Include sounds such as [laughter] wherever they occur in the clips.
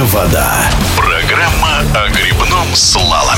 Белая вода. Программа о грибном слаломе.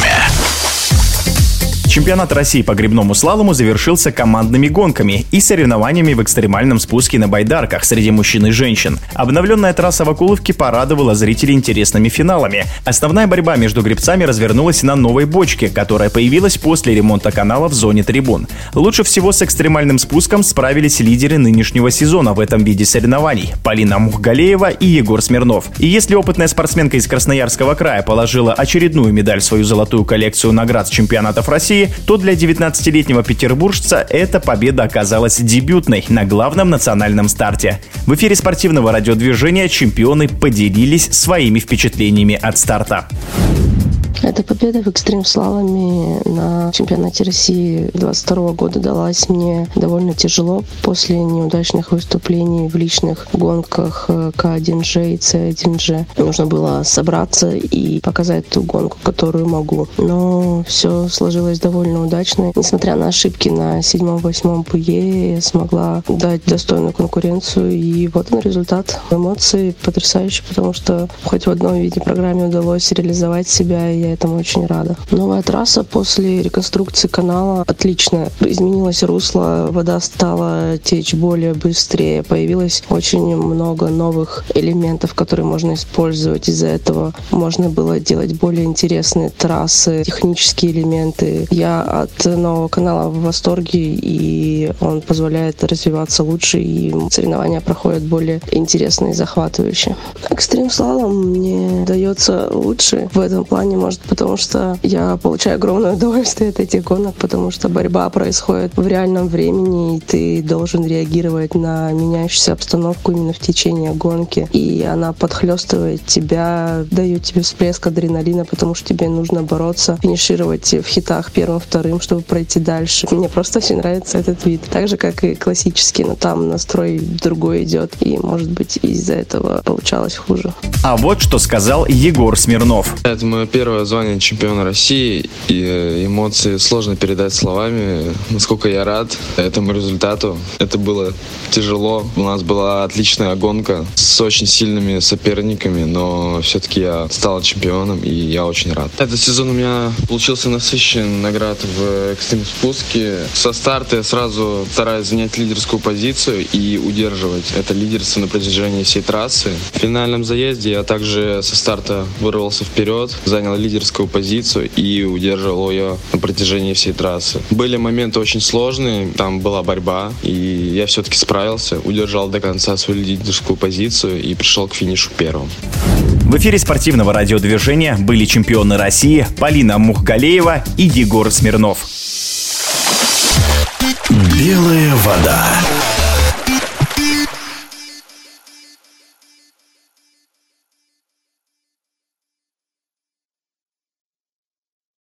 Чемпионат России по грибному слалому завершился командными гонками и соревнованиями в экстремальном спуске на байдарках среди мужчин и женщин. Обновленная трасса в Акуловке порадовала зрителей интересными финалами. Основная борьба между грибцами развернулась на новой бочке, которая появилась после ремонта канала в зоне трибун. Лучше всего с экстремальным спуском справились лидеры нынешнего сезона в этом виде соревнований – Полина Мухгалеева и Егор Смирнов. И если опытная спортсменка из Красноярского края положила очередную медаль в свою золотую коллекцию наград с чемпионатов России, то для 19-летнего петербуржца эта победа оказалась дебютной на главном национальном старте. В эфире спортивного радиодвижения чемпионы поделились своими впечатлениями от старта. Эта победа в экстрим-слаломе на чемпионате России 22 года далась мне довольно тяжело после неудачных выступлений в личных гонках К1Ж и С1Ж. Нужно было собраться и показать ту гонку, которую могу. Но все сложилось довольно удачно. Несмотря на ошибки на седьмом-восьмом ПЕ, я смогла дать достойную конкуренцию. И вот он результат. Эмоции потрясающие, потому что хоть в одном виде программе удалось реализовать себя, и я этому очень рада. Новая трасса после реконструкции канала отличная. Изменилось русло, вода стала течь более быстрее, появилось очень много новых элементов, которые можно использовать. Из-за этого можно было делать более интересные трассы, технические элементы. Я от нового канала в восторге, и он позволяет развиваться лучше, и соревнования проходят более интересно и захватывающе. Экстрим слалом мне дается лучше в этом плане, может потому что я получаю огромное [laughs] удовольствие от этих гонок, потому что борьба происходит в реальном времени, и ты должен реагировать на меняющуюся обстановку именно в течение гонки. И она подхлестывает тебя, дает тебе всплеск адреналина, потому что тебе нужно бороться, финишировать в хитах первым, вторым, чтобы пройти дальше. Мне просто очень нравится этот вид. Так же, как и классический, но там настрой другой идет, и, может быть, из-за этого получалось хуже. А вот что сказал Егор Смирнов. Это мое первое звание чемпиона России, и э, эмоции сложно передать словами, насколько я рад этому результату. Это было тяжело. У нас была отличная гонка с очень сильными соперниками, но все-таки я стал чемпионом, и я очень рад. Этот сезон у меня получился насыщен наград в экстрим спуске. Со старта я сразу стараюсь занять лидерскую позицию и удерживать это лидерство на протяжении всей трассы. В финальном заезде я также со старта вырвался вперед, занял лидерскую позицию и удерживал ее на протяжении всей трассы. Были моменты очень сложные, там была борьба, и я все-таки справился, удержал до конца свою лидерскую позицию и пришел к финишу первым. В эфире спортивного радиодвижения были чемпионы России Полина Мухгалеева и Егор Смирнов. Белая вода.